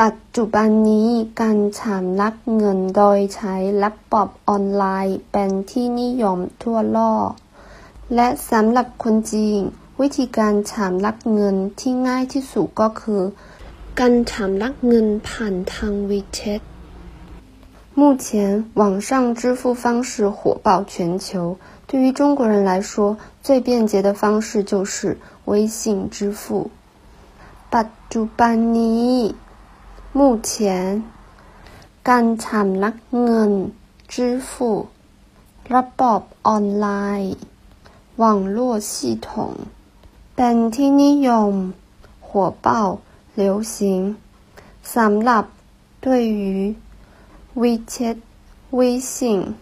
ปัจจุบันนี้การชำระเงินโดยใช้ระบบออนไลน์เป็นที่นิยมทั่วโลก และสำหรับคนจีน วิธีการชำระเงินที่ง่ายที่สุดก็คือ การชำระเงินผ่านทาง WeChat 目前网上支付方式火爆全球对于中国人来说最便捷的方式就是微信支付ปัจจุบันนี้ 目前การชำระเงิน支付ระบบออนไลน์网络系统เป็นที่นิยม火爆流行สำหรับ对于 WeChat 微信